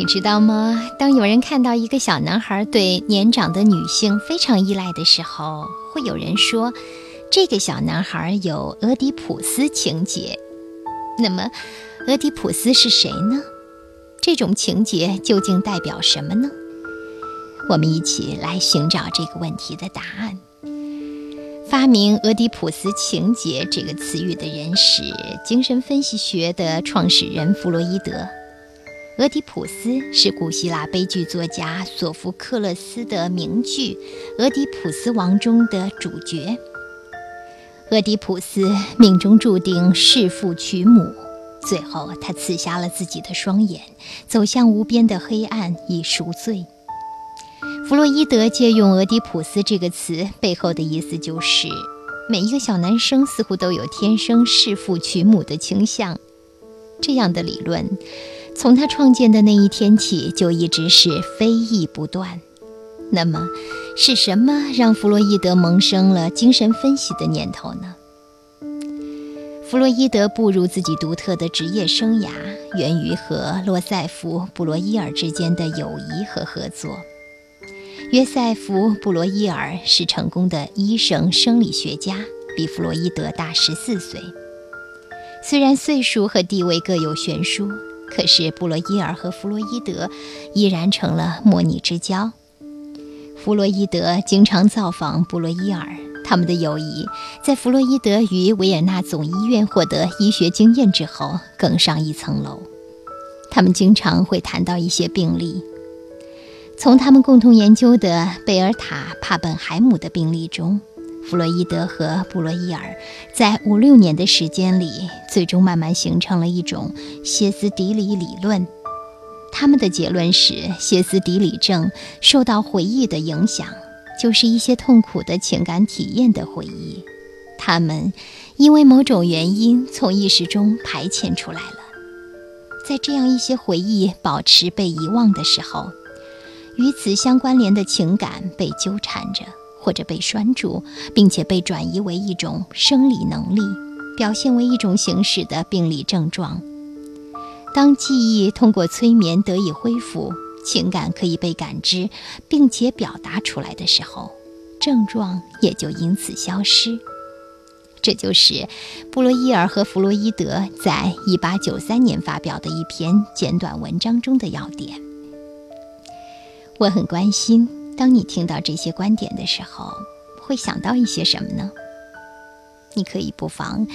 你知道吗？当有人看到一个小男孩对年长的女性非常依赖的时候，会有人说，这个小男孩有俄狄浦斯情节。那么，俄狄浦斯是谁呢？这种情节究竟代表什么呢？我们一起来寻找这个问题的答案。发明“俄狄浦斯情节”这个词语的人是精神分析学的创始人弗洛伊德。俄狄浦斯是古希腊悲剧作家索福克勒斯的名剧《俄狄浦斯王》中的主角。俄狄浦斯命中注定弑父娶母，最后他刺瞎了自己的双眼，走向无边的黑暗以赎罪。弗洛伊德借用“俄狄浦斯”这个词背后的意思就是，每一个小男生似乎都有天生弑父娶母的倾向。这样的理论，从他创建的那一天起就一直是非议不断。那么，是什么让弗洛伊德萌生了精神分析的念头呢？弗洛伊德步入自己独特的职业生涯，源于和洛塞夫·布罗伊尔之间的友谊和合作。约塞夫·布罗伊尔是成功的医生、生理学家，比弗洛伊德大十四岁。虽然岁数和地位各有悬殊，可是布罗伊尔和弗洛伊德依然成了莫逆之交。弗洛伊德经常造访布罗伊尔，他们的友谊在弗洛伊德于维也纳总医院获得医学经验之后更上一层楼。他们经常会谈到一些病例。从他们共同研究的贝尔塔·帕本海姆的病例中，弗洛伊德和布洛伊尔在五六年的时间里，最终慢慢形成了一种歇斯底里理论。他们的结论是，歇斯底里症受到回忆的影响，就是一些痛苦的情感体验的回忆，他们因为某种原因从意识中排遣出来了。在这样一些回忆保持被遗忘的时候。与此相关联的情感被纠缠着，或者被拴住，并且被转移为一种生理能力，表现为一种形式的病理症状。当记忆通过催眠得以恢复，情感可以被感知，并且表达出来的时候，症状也就因此消失。这就是布洛伊尔和弗洛伊德在1893年发表的一篇简短文章中的要点。我很关心，当你听到这些观点的时候，会想到一些什么呢？你可以不妨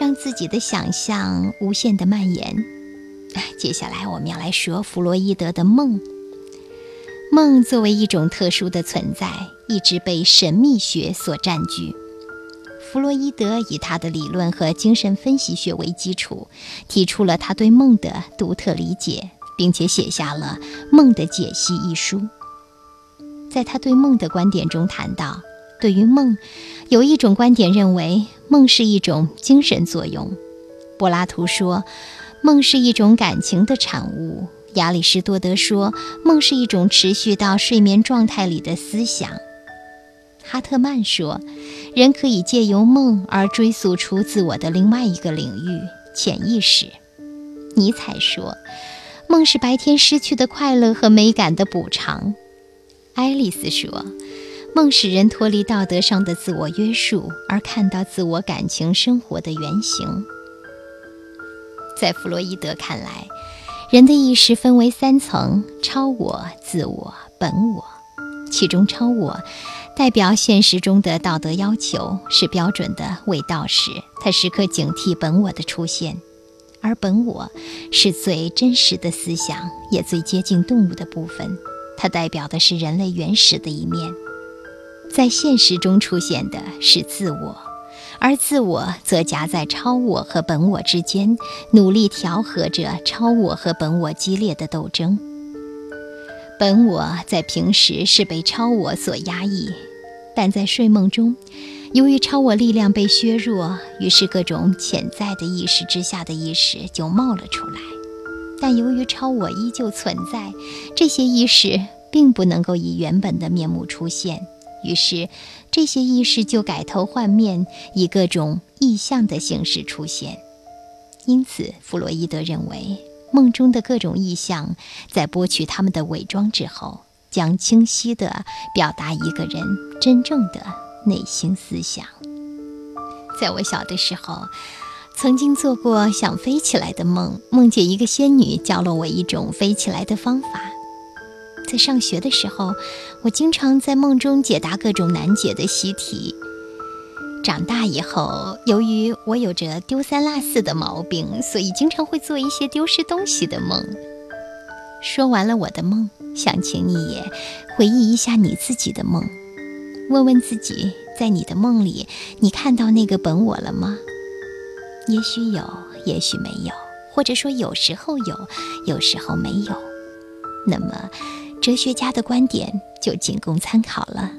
让自己的想象无限的蔓延。接下来我们要来说弗洛伊德的梦。梦作为一种特殊的存在，一直被神秘学所占据。弗洛伊德以他的理论和精神分析学为基础，提出了他对梦的独特理解。并且写下了《梦的解析》一书。在他对梦的观点中谈到，对于梦，有一种观点认为梦是一种精神作用。柏拉图说，梦是一种感情的产物；亚里士多德说，梦是一种持续到睡眠状态里的思想；哈特曼说，人可以借由梦而追溯出自我的另外一个领域——潜意识。尼采说。梦是白天失去的快乐和美感的补偿，爱丽丝说：“梦使人脱离道德上的自我约束，而看到自我感情生活的原型。”在弗洛伊德看来，人的意识分为三层：超我、自我、本我。其中，超我代表现实中的道德要求，是标准的伪道士，他时刻警惕本我的出现。而本我是最真实的思想，也最接近动物的部分。它代表的是人类原始的一面，在现实中出现的是自我，而自我则夹在超我和本我之间，努力调和着超我和本我激烈的斗争。本我在平时是被超我所压抑，但在睡梦中。由于超我力量被削弱，于是各种潜在的意识之下的意识就冒了出来。但由于超我依旧存在，这些意识并不能够以原本的面目出现，于是这些意识就改头换面，以各种意象的形式出现。因此，弗洛伊德认为，梦中的各种意象，在剥去他们的伪装之后，将清晰地表达一个人真正的内心思想。在我小的时候，曾经做过想飞起来的梦，梦见一个仙女教了我一种飞起来的方法。在上学的时候，我经常在梦中解答各种难解的习题。长大以后，由于我有着丢三落四的毛病，所以经常会做一些丢失东西的梦。说完了我的梦，想请你也回忆一下你自己的梦，问问自己，在你的梦里，你看到那个本我了吗？也许有，也许没有，或者说有时候有，有时候没有。那么。哲学家的观点就仅供参考了。